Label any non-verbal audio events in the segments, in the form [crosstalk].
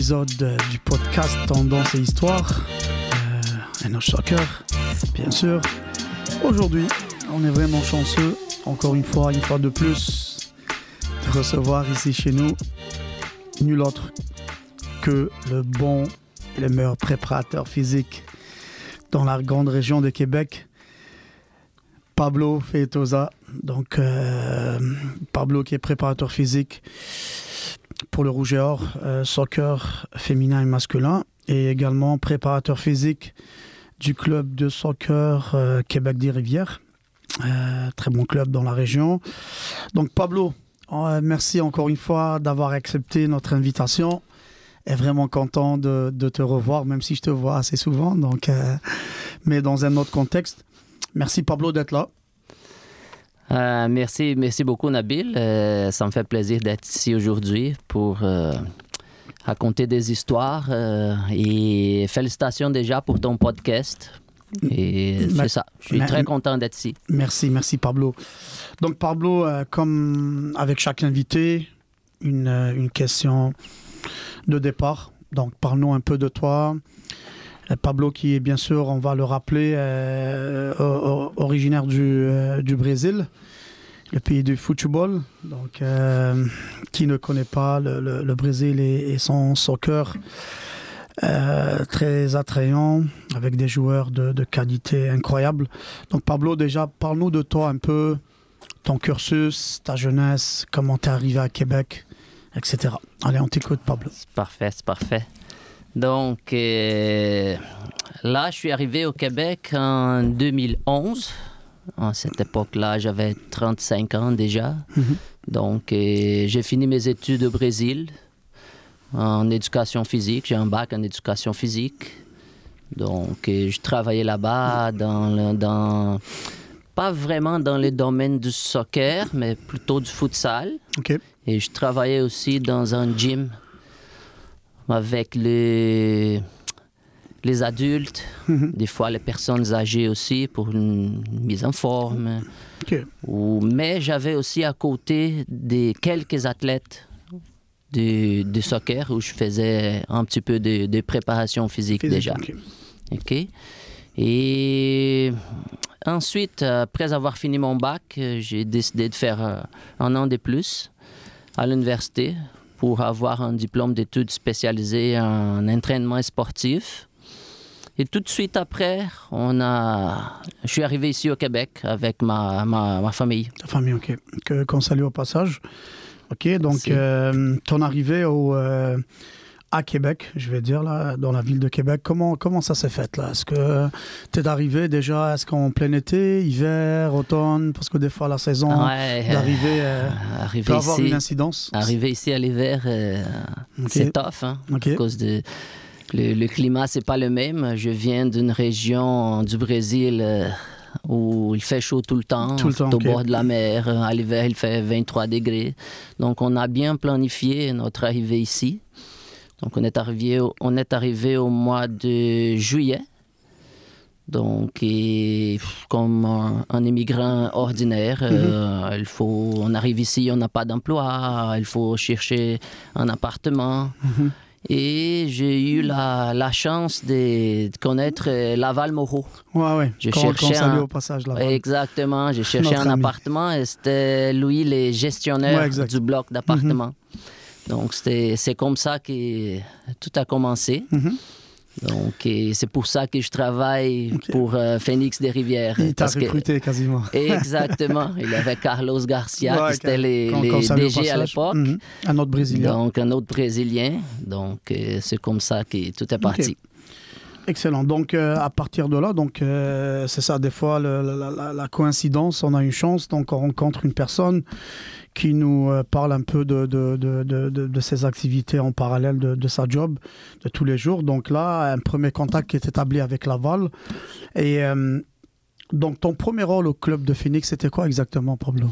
épisode euh, du podcast Tendance et Histoire. Euh, NH Soccer, bien sûr. Aujourd'hui, on est vraiment chanceux, encore une fois, une fois de plus, de recevoir ici chez nous nul autre que le bon le meilleur préparateur physique dans la grande région de Québec, Pablo Feitosa. Donc, euh, Pablo qui est préparateur physique pour le Rouge et Or, euh, soccer féminin et masculin, et également préparateur physique du club de soccer euh, Québec des Rivières. Euh, très bon club dans la région. Donc Pablo, merci encore une fois d'avoir accepté notre invitation. Et vraiment content de, de te revoir, même si je te vois assez souvent, donc, mais dans un autre contexte. Merci Pablo d'être là. Euh, merci, merci beaucoup, Nabil. Euh, ça me fait plaisir d'être ici aujourd'hui pour euh, raconter des histoires. et félicitations déjà pour ton podcast. Et c'est ça. Je suis très content d'être ici. Merci, merci Pablo. Donc Pablo, comme avec chaque invité, une, une question de départ. Donc parle-nous un peu de toi. Euh, Pablo qui est bien sûr, on va le rappeler, euh, originaire du, euh, du Brésil, le pays du football. Donc qui ne connaît pas le, Brésil et, son soccer très attrayant, avec des joueurs de, de qualité incroyable. Donc Pablo, déjà, parle-nous de toi un peu, ton cursus, ta jeunesse, comment t'es arrivé à Québec, etc. Allez, on t'écoute Pablo. C'est parfait, c'est parfait. Donc, euh, là, je suis arrivé au Québec en 2011. À cette époque-là, j'avais 35 ans déjà. Mhm. Donc, euh, j'ai fini mes études au Brésil en éducation physique. J'ai un bac en éducation physique. Donc, euh, je travaillais là-bas dans, le- dans... Pas vraiment dans le domaine du soccer, mais plutôt du futsal. Et je travaillais aussi dans un gym avec les, les adultes, Mhm. des fois les personnes âgées aussi pour une mise en forme. Ou, mais j'avais aussi à côté des quelques athlètes du, du soccer où je faisais un petit peu de, de préparation physique, Physique, déjà. Et ensuite, après avoir fini mon bac, j'ai décidé de faire euh, un an de plus à l'université pour avoir un diplôme d'études spécialisées en entraînement sportif. Et tout de suite après, on a... je suis arrivé ici au Québec avec ma, ma, ma famille. Ta famille, ok. Que, qu'on salue au passage. Ok, donc euh, ton arrivée au, euh, à Québec, je vais dire, là, dans la ville de Québec, comment, comment ça s'est fait là? Est-ce que tu es arrivé déjà, est-ce qu'en plein été, hiver, automne Parce que des fois la saison Ouais, d'arrivée euh, peut avoir ici, une incidence? arrivé ici à l'hiver, euh, c'est tough. Hein? Ok. à cause de le, le climat c'est pas le même je viens d'une région du Brésil euh, où il fait chaud tout le temps Tout le temps, au bord de la mer à l'hiver il fait 23 degrés donc on a bien planifié notre arrivée ici donc on est arrivé au, on est arrivé au mois de juillet donc, et, comme un, un immigrant ordinaire, euh, il faut, on arrive ici, on n'a pas d'emploi, il faut chercher un appartement. Mhm. Et j'ai eu la, la chance de, connaître euh, Laval Moreau. Ouais, ouais. Cherchais salue un- au passage. Exactement, j'ai cherché Notre un ami. appartement et c'était Louis, le gestionnaire Ouais. Mhm. du bloc d'appartement. Donc, c'est comme ça que tout a commencé. Mhm. Donc, c'est pour ça que je travaille pour euh, Phoenix des Rivières. Il t'a que- recruté quasiment. [laughs] Exactement. Il y avait Carlos Garcia, Ouais, qui était les, qu'on- les DG à l'époque. Mhm. Un autre Brésilien. Donc, un autre Brésilien. Donc, euh, c'est comme ça que tout est parti. Excellent. Donc, euh, à partir de là, donc euh, c'est ça, des fois, le- la, la- la coïncidence, on a une chance, donc on rencontre une personne qui nous euh, parle un peu de, de, de, de, ses activités en parallèle de, de sa job de tous les jours. Donc là, un premier contact qui est établi avec Laval. Et euh, donc, ton premier rôle au club de Phoenix, c'était quoi exactement, Pablo?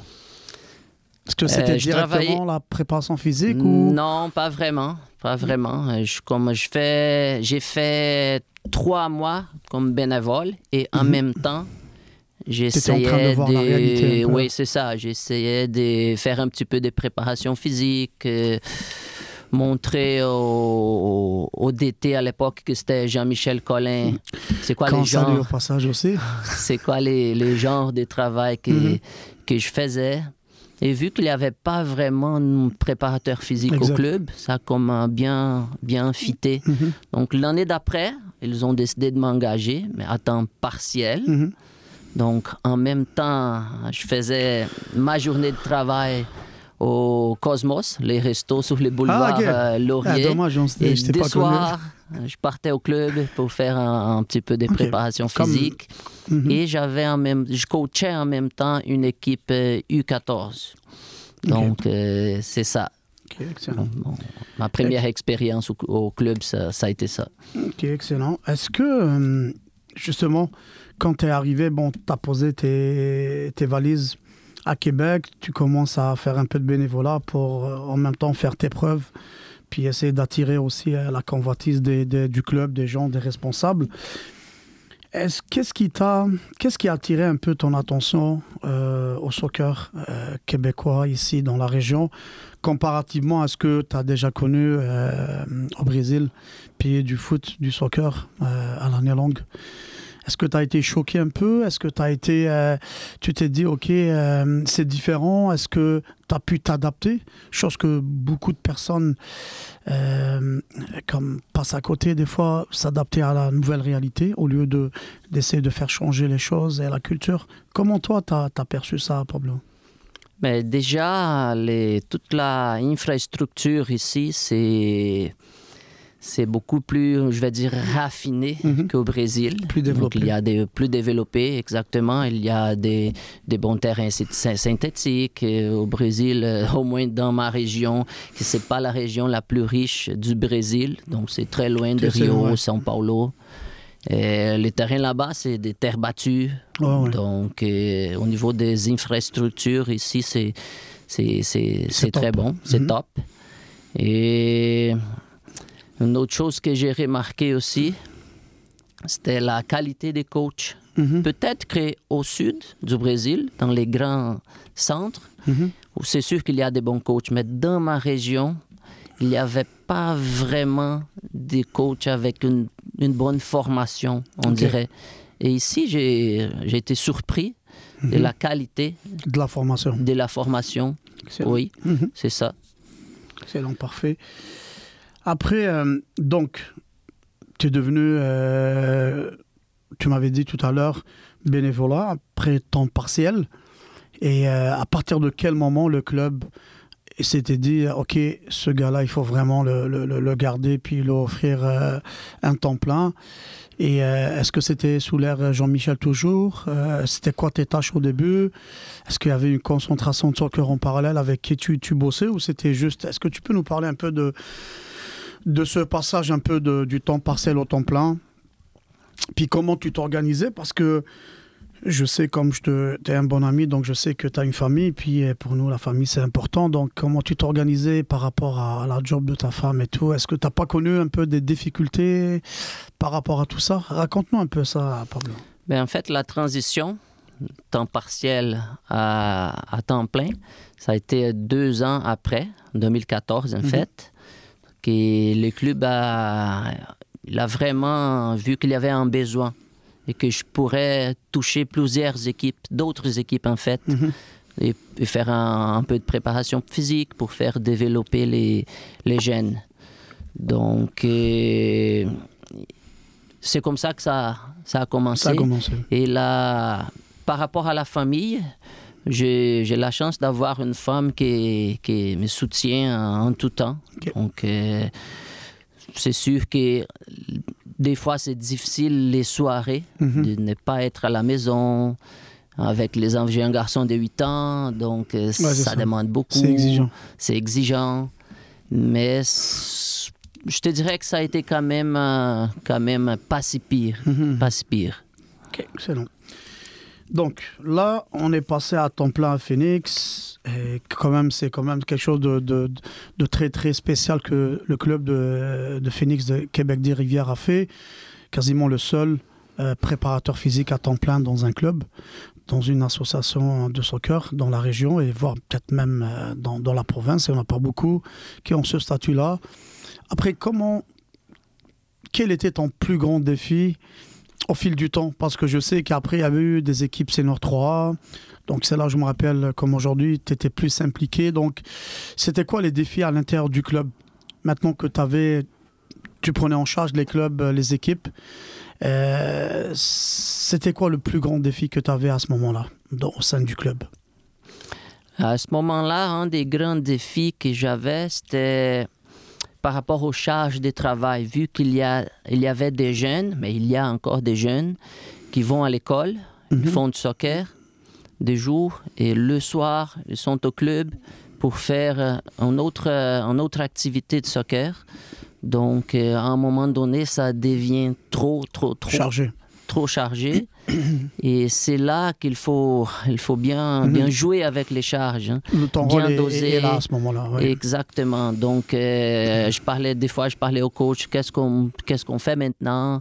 Est-ce que c'était Euh, directement travaillais- la préparation physique ou... Non, pas vraiment. Pas vraiment. Euh, Je, comme je fais, j'ai fait trois mois comme bénévole et en Mhm. même temps, De j'essayais peu. Oui, c'est ça. J'essayais de faire un petit peu de préparation physique. euh, montrer au, au DT à l'époque que c'était Jean-Michel Collin. C'est quoi Quand les genres? au passage aussi. [laughs] c'est quoi les, les genres de travail que, Mhm. que je faisais? Et vu qu'il n'y avait pas vraiment de préparateur physique Exact. au club, ça a comme bien, bien fité. Mhm. Donc l'année d'après, ils ont décidé de m'engager, mais à temps partiel. Mhm. Donc en même temps, je faisais ma journée de travail au Cosmos, les restos sur les boulevards ok. euh, Ah, Laurier. dommage, on Et des pas soirs, je partais au club pour faire un, un petit peu de Ok. préparation Comme- physique. Mhm. Et j'avais en même, je coachais en même temps une équipe euh, U14. Donc euh, c'est ça. Excellent. Bon, ma première expérience au, au club, ça, ça a été ça. Ok, excellent. Est-ce que, euh, justement, quand tu es arrivé, bon, tu as posé tes, valises à Québec, tu commences à faire un peu de bénévolat pour euh, en même temps faire tes preuves, puis essayer d'attirer aussi euh, la convoitise du club, des gens, des responsables. Est-ce, qu'est-ce, qui t'a, qu'est-ce qui a attiré un peu ton attention euh, au soccer québécois ici dans la région, comparativement à ce que tu as déjà connu au Brésil, pays du foot, du soccer à l'année longue Est-ce que tu as été choqué un peu? Est-ce que tu as été, euh, tu t'es dit, OK, euh, c'est différent? Est-ce que tu as pu t'adapter? Chose que beaucoup de personnes euh, comme passent à côté des fois, s'adapter à la nouvelle réalité au lieu de, d'essayer de faire changer les choses et la culture. Comment toi, tu as, perçu ça, Pablo? Mais déjà, les, toute la infrastructure ici, c'est c'est beaucoup plus, je vais dire, raffiné Mhm. qu'au Brésil. Plus Donc, développé. il y a des plus développés, exactement. Il y a des, des bons terrains sy- sy- synthétiques. Au Brésil, euh, au moins dans ma région, qui c'est pas la région la plus riche du Brésil. Donc, c'est très loin de Rio, loin. São Paulo. Et les terrains là-bas, c'est des terres battues. Ouais. Donc, euh, au niveau des infrastructures, ici, c'est, très top. bon, c'est Mhm. top. Et une autre chose que j'ai remarqué aussi, c'était la qualité des coachs. Mhm, Peut-être qu'au sud du Brésil, dans les grands centres, mhm. c'est sûr qu'il y a des bons coachs, mais dans ma région, il n'y avait pas vraiment des coachs avec une, une bonne formation, on dirait. Et ici, j'ai été surpris de Mhm. la qualité De la formation. de la formation. Excellent. Oui, c'est ça. Excellent, parfait. Après, euh, donc, tu es devenu, euh, tu m'avais dit tout à l'heure, bénévolat, après temps partiel. Et euh, à partir de quel moment le club s'était dit, OK, ce gars-là, il faut vraiment le, le- garder, puis lui offrir un temps plein? Et est-ce que c'était sous l'ère Jean-Michel toujours? C'était quoi tes tâches au début? Est-ce qu'il y avait une concentration de soccer en parallèle avec qui tu, tu bossais ou c'était juste... Est-ce que tu peux nous parler un peu de, de ce passage un peu de- du temps partiel au temps plein Puis comment tu t'organisais Parce que je sais, comme je te, es un bon ami, donc je sais que tu as une famille. Puis euh, pour nous, la famille, c'est important. Donc comment tu t'organisais par rapport à, la job de ta femme et tout? Est-ce que tu n'as pas connu un peu des difficultés par rapport à tout ça? Raconte-nous un peu ça, Pablo. Ben, en fait, la transition, temps partiel à, à temps plein, ça a été deux ans après, 2014 en Mhm. fait, que le club a, il a vraiment vu qu'il y avait un besoin et que je pourrais toucher plusieurs équipes, d'autres équipes en fait, Mhm. et, et faire un, un peu de préparation physique pour faire développer les, les jeunes. Donc, euh, c'est comme ça que ça, ça a commencé. Ça a commencé. Et là, par rapport à la famille, j'ai la chance d'avoir une femme qui, qui me soutient en, en tout temps. Donc, euh, c'est sûr que des fois, c'est difficile les soirées Mhm. de ne pas être à la maison avec les enfants. J'ai un garçon de 8 ans, donc euh, ça, ça. demande beaucoup. C'est exigeant. C'est exigeant. Mais je te dirais que ça a été quand même, euh, quand même pas si pire. Mhm. Pas si pire. Ok, excellent. Donc là, on est passé à temps plein à Phoenix. Et quand même, c'est quand même quelque chose de, très très spécial que le club de, Phoenix de Québec des Rivières a fait. Quasiment le seul euh, préparateur physique à temps plein dans un club. dans une association de soccer dans la région et voire peut-être même euh, dans, dans, la province. Et on n'a pas beaucoup qui ont ce statut-là. Après, comment, quel était ton plus grand défi au fil du temps Parce que je sais qu'après, il y avait eu des équipes senior 3 donc c'est là, je me rappelle, comme aujourd'hui, tu étais plus impliqué. Donc c'était quoi les défis à l'intérieur du club? Maintenant que tu avais, tu prenais en charge les clubs, les équipes, euh, c'était quoi le plus grand défi que tu avais à ce moment-là au sein du club? À ce moment-là, un des grands défis que j'avais, c'était par rapport aux charges de travail, vu qu'il y, a, il y avait des jeunes, mais il y a encore des jeunes qui vont à l'école, ils mhm. font du soccer des jours et le soir, ils sont au club pour faire euh, une autre, euh, une autre activité de soccer. Donc, euh, à un moment donné, ça devient trop, trop, trop chargé. Trop chargé. [coughs] Et c'est là qu'il faut, il faut bien, mhm. bien jouer avec les charges. Hein. Le temps bien doser. là à ce moment-là. Exactement. Donc, je parlais, des fois, je parlais au coach, qu'est-ce qu'on qu'est-ce qu'on fait maintenant?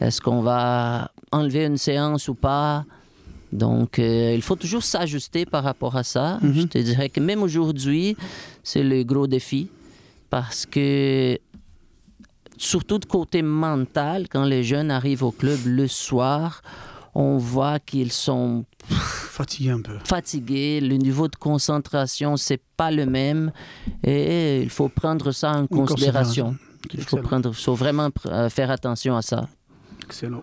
Est-ce qu'on va enlever une séance ou pas? Donc, euh, il faut toujours s'ajuster par rapport à ça. Mhm. Je te dirais que même aujourd'hui, c'est le gros défi parce que, surtout de côté mental, quand les jeunes arrivent au club le soir, on voit qu'ils sont fatigués un peu. Fatigués, le niveau de concentration, c'est pas le même et il faut prendre ça en considération. Il faut, prendre, faut vraiment euh, faire attention à ça. Excellent.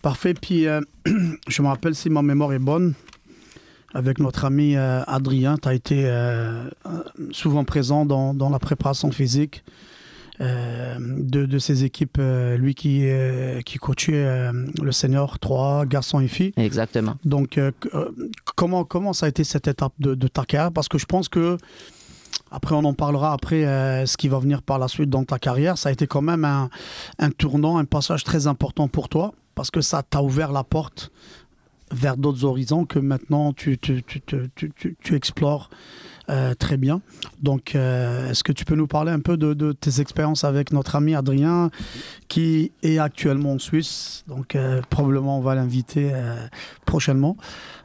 Parfait. Puis, euh, [clears throat] je me rappelle, si ma mémoire est bonne, avec notre ami euh, Adrien, tu as été euh, souvent présent dans, dans, la préparation physique de, de, ces équipes. lui qui, qui coachait le senior 3, garçons et filles. Exactement. Donc, comment, comment ça a été cette étape de, de ta carrière Parce que je pense que après, on en parlera après ce qui va venir par la suite dans ta carrière. Ça a été quand même un, un tournant, un passage très important pour toi parce que ça t'a ouvert la porte vers d'autres horizons que maintenant tu, tu, tu, tu explores euh, très bien. Donc, euh, est-ce que tu peux nous parler un peu de, tes expériences avec notre ami Adrien, qui est actuellement en Suisse Donc, euh, probablement, on va l'inviter prochainement.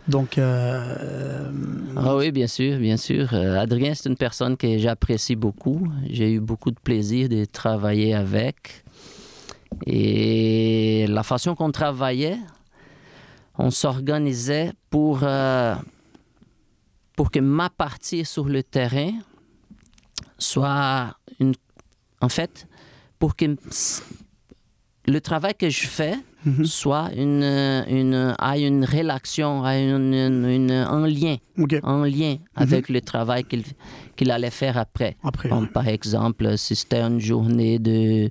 Donc, ah oui, bien sûr, bien sûr. Adrien, c'est une personne que j'apprécie beaucoup. J'ai eu beaucoup de plaisir de travailler avec. Et la façon qu'on travaillait, on s'organisait pour, pour que ma partie sur le terrain soit une. En fait, pour que le travail que je fais mhm. soit une, une, a une relation, a une, une, un lien, en lien mhm. avec le travail qu'il qu'il allait faire après. après Par exemple, si c'était une journée de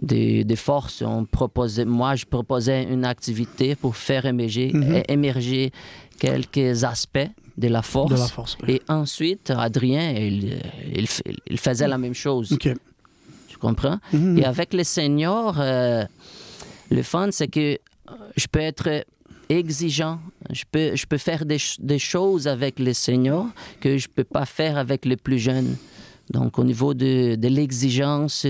des, forces. On proposait, moi, je proposais une activité pour faire émerger, mhm. émerger quelques aspects de la force. Et ensuite, Adrien, il, il, faisait la même chose. Tu comprends? Mhm. Et avec les seniors, euh, le fun, c'est que je peux être exigeant. Je peux, je peux faire des, des choses avec les seniors que je ne peux pas faire avec les plus jeunes. Donc, au niveau de, de l'exigence,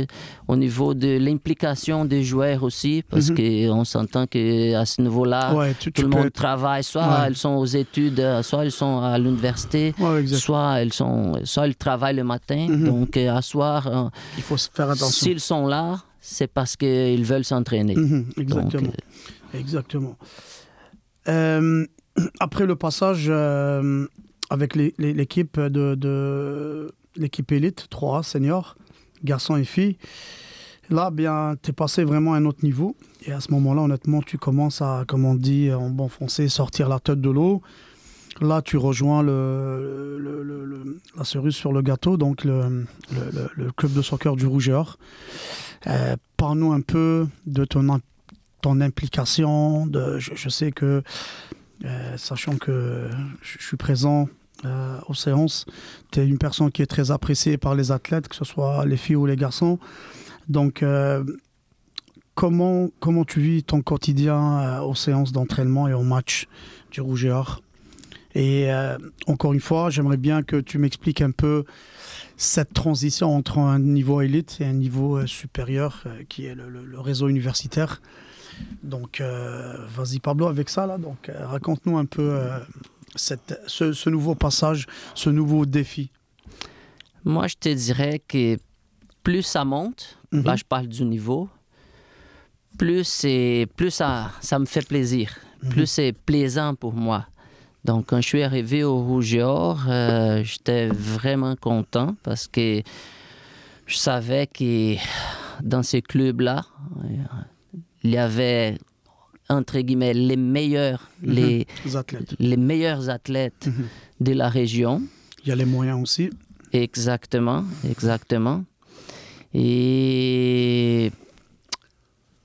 au niveau de l'implication des joueurs aussi, parce mhm. qu'on s'entend qu'à ce niveau-là, tout le monde travaille. Soit elles sont aux études, soit elles sont à l'université, soit, elles sont, soit elles travaillent le matin. Mhm. Donc, euh, à soir, euh, il faut faire attention. S'ils sont là, c'est parce qu'ils veulent s'entraîner. Mhm, exactement. Euh, exactement. [clears throat] après le passage avec l'équipe de, de l'équipe élite 3 senior, garçons et filles. Là, bien, tu es passé vraiment à un autre niveau. Et à ce moment-là, honnêtement, tu commences à, comme on dit en bon français, sortir la tête de l'eau. Là, tu rejoins la cerise sur le gâteau, donc le, club de soccer du Rougeur. Euh, Parle-nous un peu de ton, implication. Je, sais que, euh, sachant que je suis présent euh, aux séances. Tu es une personne qui est très appréciée par les athlètes, que ce soit les filles ou les garçons. Donc, euh, comment, comment tu vis ton quotidien euh, aux séances d'entraînement et aux matchs du Rouge et Or? Et euh, encore une fois, j'aimerais bien que tu m'expliques un peu cette transition entre un niveau élite et un niveau euh, supérieur, euh, qui est le, le- réseau universitaire. Donc, euh, vas-y Pablo avec ça, là. Donc, euh, raconte-nous un peu euh, cette, ce, ce nouveau passage, ce nouveau défi? Moi, je te dirais que plus ça monte, Mhm. là, je parle du niveau, plus, plus ça, ça me fait plaisir, Mhm. plus c'est plaisant pour moi. Donc, quand je suis arrivé au Rouge et Or, euh, j'étais vraiment content parce que je savais que dans ces clubs-là, il y avait, entre guillemets, les meilleurs, Mhm. les, Les athlètes. les meilleurs athlètes Mhm. de la région. Il y a les moyens aussi. Exactement, exactement. Et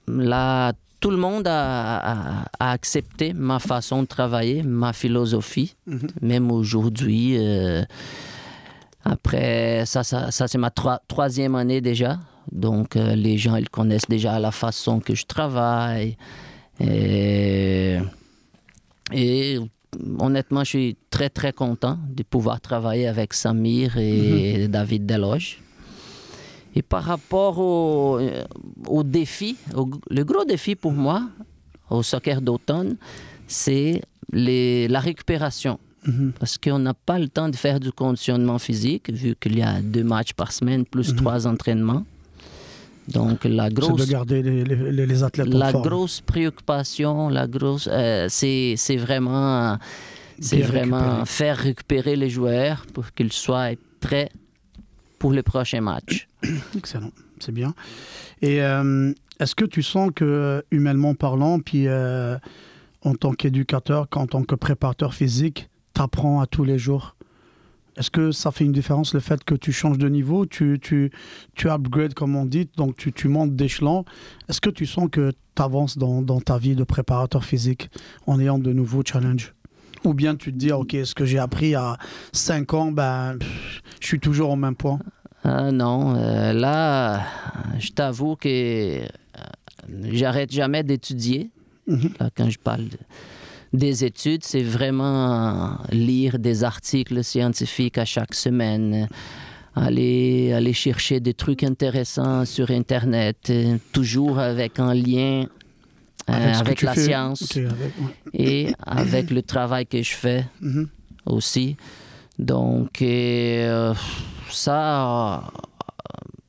là, tout le monde a, a- a accepté ma façon de travailler, ma philosophie, Mhm. même aujourd'hui. euh, après, ça, ça, ça, c'est ma troi- troisième année déjà. Donc, euh, les gens, ils connaissent déjà la façon que je travaille. Et, et honnêtement, je suis très, très content de pouvoir travailler avec Samir et David Deloge. Et par rapport au, euh, au défi, au- le gros défi pour moi au soccer d'automne, c'est la récupération. Mhm. Parce qu'on n'a pas le temps de faire du conditionnement physique, vu qu'il y a deux matchs par semaine plus trois entraînements. Donc la de grosse, garder les, les- les- les athlètes en la forme. grosse préoccupation, la grosse, euh, c'est c'est vraiment, c'est vraiment récupérer. faire récupérer les joueurs pour qu'ils soient prêts pour le prochain match. [coughs] Excellent, c'est bien. Et euh, est-ce que tu sens que, humainement parlant, puis euh, en tant qu'éducateur, qu'en tant que préparateur physique, tu apprends à tous les jours Est-ce que ça fait une différence le fait que tu changes de niveau, tu, tu, tu upgrades comme on dit, donc tu, tu montes d'échelon. Est-ce que tu sens que tu avances dans, dans ta vie de préparateur physique en ayant de nouveaux challenges? Ou bien tu te dis, ok, ce que j'ai appris à 5 ans, ben, je suis toujours au même point? Ah non, euh, là, je t'avoue que euh, j'arrête jamais d'étudier. Là, quand je parle de- des études, c'est vraiment lire des articles scientifiques à chaque semaine, aller, aller chercher des trucs intéressants sur Internet, euh, toujours avec un lien euh, avec la fais. science Ok, avec- ouais. et avec le travail que je fais Mhm. aussi. Donc, euh, ça,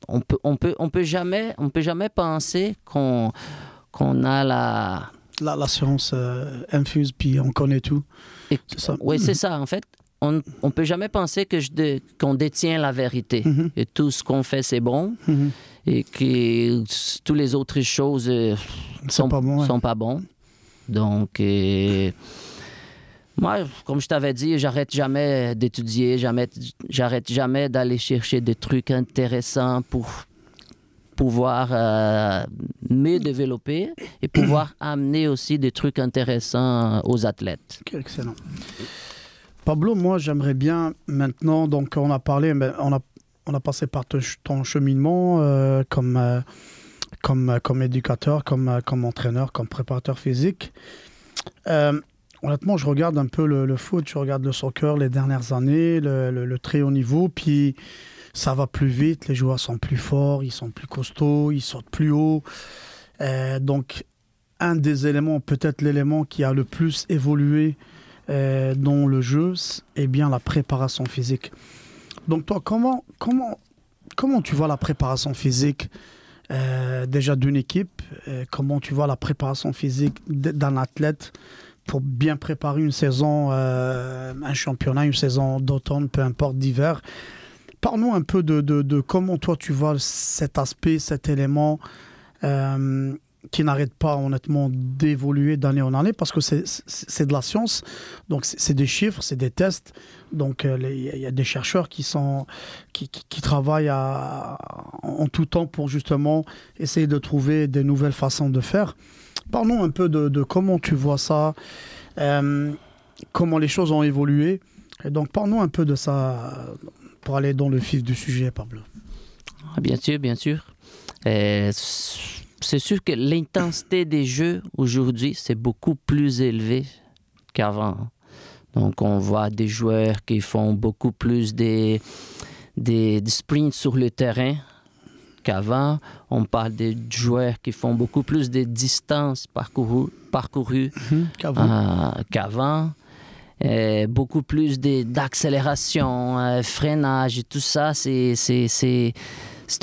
on peut, on peut, on peut jamais, on peut jamais penser qu'on qu'on a la. La, la science euh, infuse, puis on connaît tout. et- C'est ça. Oui, c'est ça. En fait, on on peut jamais penser que je qu'on détient la vérité Mhm. et tout ce qu'on fait c'est bon Mhm. et que toutes les autres choses euh, sont pas bon. ouais. sont pas bons. Donc, euh, moi, comme je t'avais dit, j'arrête jamais d'étudier, jamais, j'arrête jamais d'aller chercher des trucs intéressants pour pouvoir euh, me développer et pouvoir [clears throat] amener aussi des trucs intéressants aux athlètes. Ok, excellent. Pablo, moi, j'aimerais bien maintenant, donc on a parlé, on a, on a passé par ton, ch- ton cheminement euh, comme, euh, comme, euh, comme éducateur, comme, comme entraîneur, comme préparateur physique. Euh, honnêtement, je regarde un peu le, foot, je regarde le soccer les dernières années, le très haut niveau, puis ça va plus vite, les joueurs sont plus forts, ils sont plus costauds, ils sautent plus haut. Euh, donc, un des éléments, peut-être l'élément qui a le plus évolué euh, dans le jeu, est bien la préparation physique. Donc toi, comment, comment, comment tu vois la préparation physique euh, déjà d'une équipe Comment tu vois la préparation physique d'un athlète pour bien préparer une saison, un championnat, une saison d'automne, peu importe, d'hiver? Parle-nous un peu de, de- comment toi tu vois cet aspect, cet élément euh, qui n'arrête pas honnêtement d'évoluer d'année en année parce que c'est- de la science, donc c'est des chiffres, c'est des tests. Donc euh, il y, a- des chercheurs qui, sont, qui, travaillent en tout temps pour justement essayer de trouver des nouvelles façons de faire. Parlons un peu de, comment tu vois ça, euh, comment les choses ont évolué. Et donc parlons un peu de ça pour aller dans le vif du sujet, Pablo. Ah, Bien sûr, bien sûr. Euh, c'est sûr que l'intensité des jeux aujourd'hui, c'est beaucoup plus élevé qu'avant. Donc, on voit des joueurs qui font beaucoup plus des, des, des sprints sur le terrain qu'avant. On parle des joueurs qui font beaucoup plus de distances parcourues, Mhm, qu'avant. euh, qu'avant. Euh, beaucoup plus d'accélération, euh, freinage et tout ça. C'est,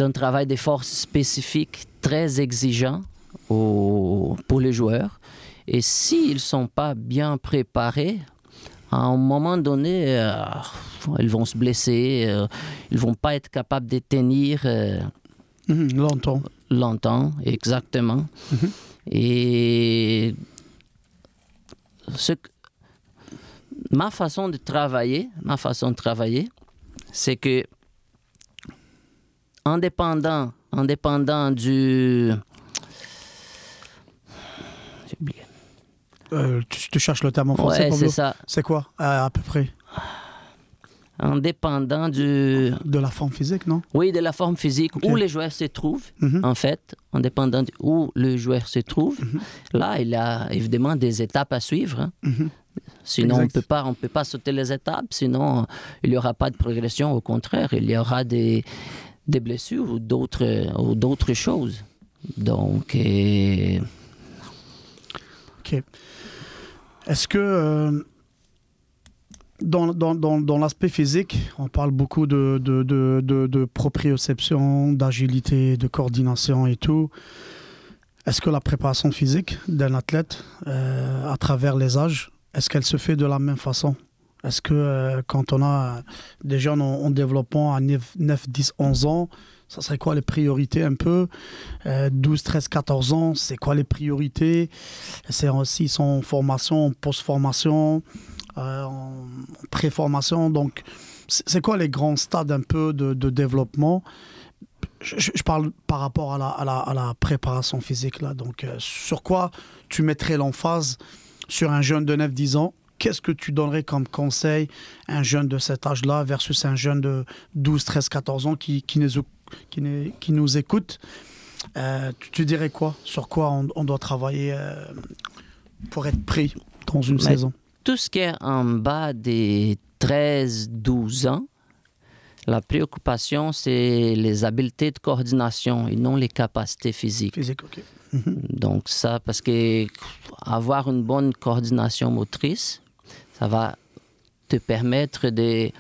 un travail de force spécifique très exigeant au- pour les joueurs. Et s'ils ne sont pas bien préparés, à un moment donné, euh, ils vont se blesser, euh, ils vont pas être capables de tenir Mhm, longtemps. longtemps, exactement. Mhm. Et ce ma façon de travailler, ma façon de travailler, c'est que indépendant, indépendant du j'ai oublié. Euh, tu, tu cherches le terme en français, Ouais, c'est ça. C'est quoi, à peu près? Indépendant du De la forme physique, non? Oui, de la forme physique où les joueurs se trouvent. Mhm. en fait, indépendant de où le joueur se trouve. Là, il a évidemment des étapes à suivre. hein. Mhm. Sinon, on peut pas, on peut pas sauter les étapes. Sinon, il n'y aura pas de progression. Au contraire, il y aura des, des blessures ou d'autres, ou d'autres choses. Donc, Ok. Est-ce que euh, dans, dans, dans, dans l'aspect physique, on parle beaucoup de, de, de, de, de proprioception, d'agilité, de coordination et tout. Est-ce que la préparation physique d'un athlète, euh, à travers les âges, est-ce qu'elle se fait de la même façon? Est-ce que euh, quand on a des jeunes en, en développement à 9, 9, 10, 11 ans, ça serait quoi les priorités un peu? Euh, 12, 13, 14 ans, c'est quoi les priorités? C'est aussi son formation, post-formation, euh, pré-formation. Donc, c'est quoi les grands stades un peu de, développement? Je, parle par rapport à la, à la, à la préparation physique. Là. Donc, euh, sur quoi tu mettrais l'emphase sur un jeune de 9-10 ans Qu'est-ce que tu donnerais comme conseil à un jeune de cet âge-là versus un jeune de 12, 13, 14 ans qui, qui, nous, qui, nous- qui nous écoute? Euh, tu, tu dirais quoi? Sur quoi on, on doit travailler euh, pour être pris dans une Mais- saison? tout ce qui est en bas des 13-12 ans, la préoccupation, c'est les habiletés de coordination et non les capacités physiques. Physique, ok. Donc ça, parce que avoir une bonne coordination motrice, ça va te permettre de,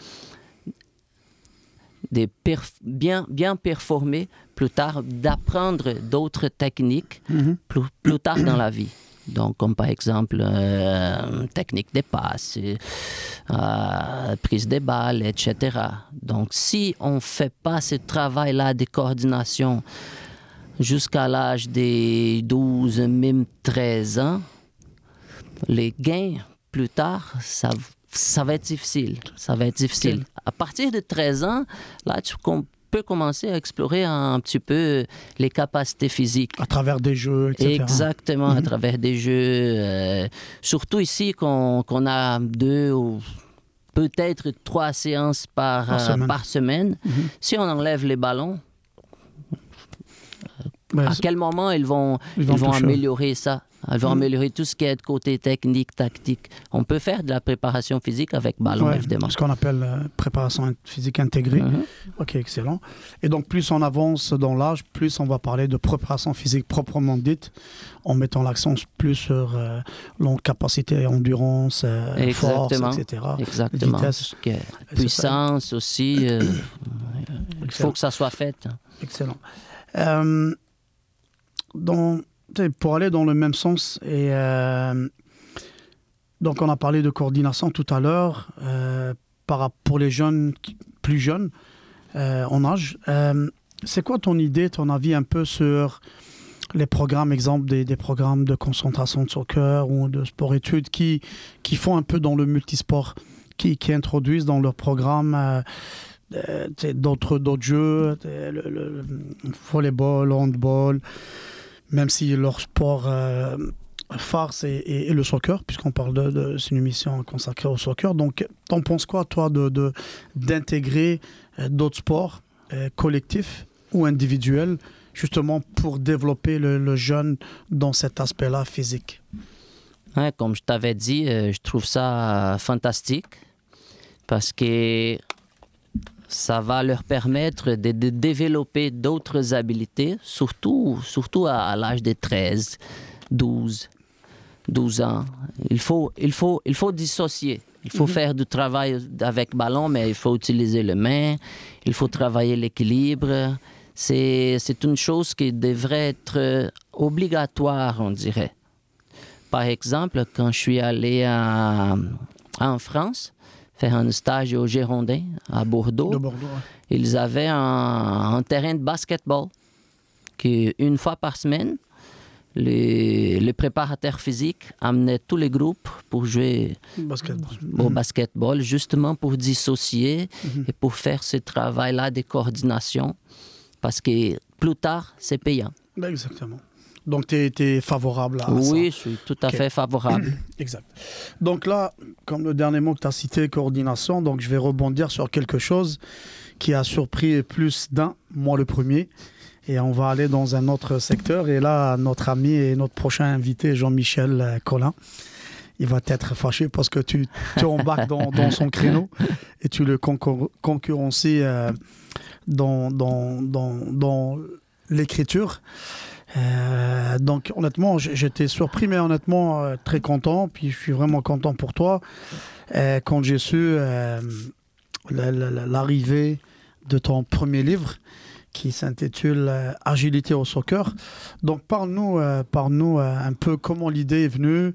de perf- bien, bien performer plus tard, d'apprendre d'autres techniques Mhm. plus, plus tard dans la vie. Donc, comme par exemple, euh, technique des passes, euh, prise des balles, etc. Donc, si on ne fait pas ce travail-là de coordination jusqu'à l'âge des 12, même 13 ans, les gains plus tard, ça, ça va être difficile. Ça va être difficile. À partir de 13 ans, là, tu peux commencer à explorer un petit peu les capacités physiques. À travers des jeux, etc. Exactement, à travers des jeux. euh, surtout ici, qu'on a deux ou peut-être trois séances par, Par euh, semaine. par semaine. Si on enlève les ballons, Ouais, à quel moment ils vont, Ils ils vont améliorer ça? Ils vont Mhm. améliorer tout ce qui est de côté technique, tactique. On peut faire de la préparation physique avec ballon, ouais, évidemment. ce qu'on appelle euh, préparation physique intégrée. Mhm. Ok, excellent. Et donc, plus on avance dans l'âge, plus on va parler de préparation physique proprement dite, en mettant l'accent plus sur euh, capacité, endurance, euh, Exactement. force, etc. Exactement. Vitesse. Puissance aussi, euh, [coughs] il faut que ça soit fait. Excellent. Euh, pour aller dans le même sens, et euh, donc on a parlé de coordination tout à l'heure euh, pour les jeunes plus jeunes euh, en âge. Euh, c'est quoi ton idée, ton avis un peu sur les programmes, exemple des, programmes de concentration de soccer ou de sport-études qui, qui font un peu dans le multisport, qui, qui introduisent dans leur programme d'autres jeux, le, le- handball, même si leur sport euh, phare c'est est- est le soccer, puisqu'on parle de, c'est une émission consacrée au soccer. Donc, t'en penses quoi, toi, de d'intégrer euh, d'autres sports euh, collectifs ou individuels, justement pour développer le, jeune dans cet aspect-là physique? Ouais, comme je t'avais dit, euh, je trouve ça fantastique parce que ça va leur permettre de, de développer d'autres habiletés, surtout, surtout à, à l'âge de 13, 12, 12 ans. Il faut, il faut, il faut dissocier. Il faut faire du travail avec ballon, mais il faut utiliser les mains, il faut travailler l'équilibre. C'est une chose qui devrait être obligatoire, on dirait. Par exemple, quand je suis allé à- en France faire un stage au Girondin à Bordeaux, De Bordeaux. ouais. ils avaient un, un terrain de basketball qui, une fois par semaine, les, les préparateurs physiques amenaient tous les groupes pour jouer Basketball. au basketball, justement pour dissocier Mhm. et pour faire ce travail-là de coordination, parce que plus tard, c'est payant. Ben, exactement. Donc, tu es, favorable à ça. oui, je suis tout à fait favorable. [clears throat] Exact. Donc là, comme le dernier mot que tu as cité, coordination, donc je vais rebondir sur quelque chose qui a surpris plus d'un, moi le premier. Et on va aller dans un autre secteur. Et là, notre ami et notre prochain invité, Jean-Michel euh, Collin, il va être fâché parce que tu, tu embarques dans, dans son créneau et tu le concur- concurrencies euh, dans, dans, dans, dans l'écriture. Euh, donc honnêtement, j'étais surpris, mais honnêtement euh, très content. Puis je suis vraiment content pour toi euh, quand j'ai su la- la- la- l'arrivée de ton premier livre qui s'intitule Agilité au soccer. Donc parle-nous, parle-nous euh, un peu comment l'idée est venue.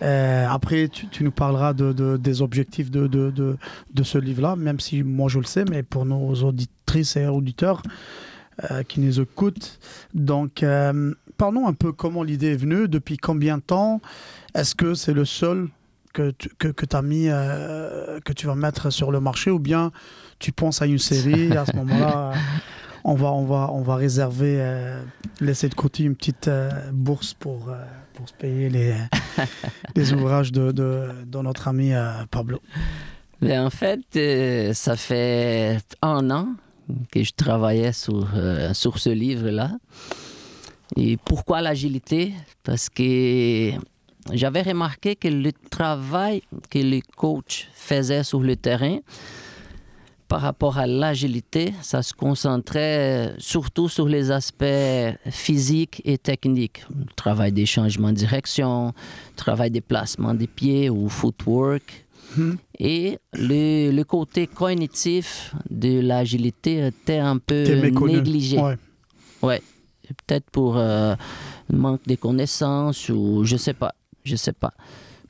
Après, tu, nous parleras de, de- des objectifs de, de ce livre-là, même si moi je le sais, mais pour nos auditrices et auditeurs euh, qui nous écoutent. Donc, euh, parlons un peu comment l'idée est venue, depuis combien de temps Est-ce que c'est le seul que tu que, que as mis, euh, que tu vas mettre sur le marché, ou bien tu penses à une série À ce moment-là, on va, on va, on va réserver, euh, laisser de côté une petite euh, bourse pour, euh, pour se payer les, [laughs] les ouvrages de, de, de notre ami Pablo. Mais en fait, ça fait un an que je travaillais sur, euh, sur ce livre-là. Et pourquoi l'agilité? Parce que j'avais remarqué que le travail que les coachs faisaient sur le terrain par rapport à l'agilité, ça se concentrait surtout sur les aspects physiques et techniques. Travail des changements de direction, travail des placements des pieds ou footwork. Mhm. Et le, le côté cognitif de l'agilité était un peu négligé. Ouais. Ouais. Peut-être pour euh, manque de connaissances ou je sais pas. Je sais pas.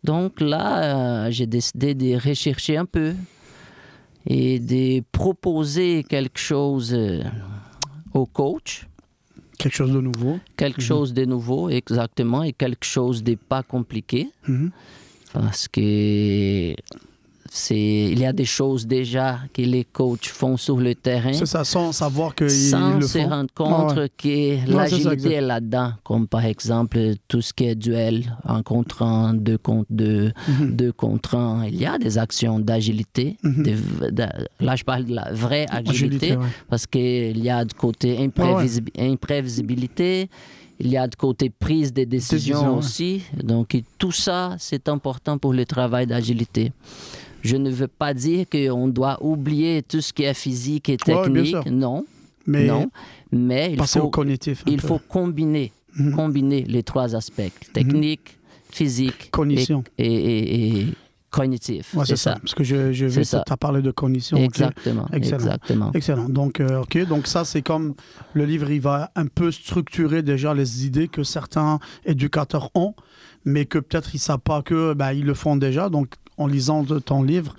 Donc là, euh, j'ai décidé de rechercher un peu et de proposer quelque chose euh, au coach, Quelque chose de nouveau. quelque Mhm. chose de nouveau exactement et quelque chose de pas compliqué Mhm. parce que il y a des choses déjà que les coachs font sur le terrain C'est ça, sans savoir qu'ils sans le se font. rendre compte Ah ouais. que l'agilité est là-dedans, comme par exemple tout ce qui est duel, un contre un, deux contre deux, Mhm. deux contre un. Il y a des actions d'agilité. Mhm. de- là, je parle de la vraie agilité, Agilité, ouais. parce qu'il y a du côté imprévisi- imprévisibilité, il y a du côté prise des décisions Décision, aussi. Donc, tout ça, c'est important pour le travail d'agilité. Je ne veux pas dire qu'on doit oublier tout ce qui est physique et technique. non, Mais non. Mais il passer au faut, cognitif. il peu. faut combiner, Mhm. combiner les trois aspects technique, physique Cognition. et, et- et cognitif. Ouais, c'est ça. Parce que je, je vu ça. que tu as parlé de cognition. Exactement. Excellent. Exactement. Excellent. Donc, euh, ok. Donc ça, c'est comme le livre, il va un peu structurer déjà les idées que certains éducateurs ont, mais que peut-être ils savent pas que, ben, ils le font déjà. Donc, en lisant ton livre,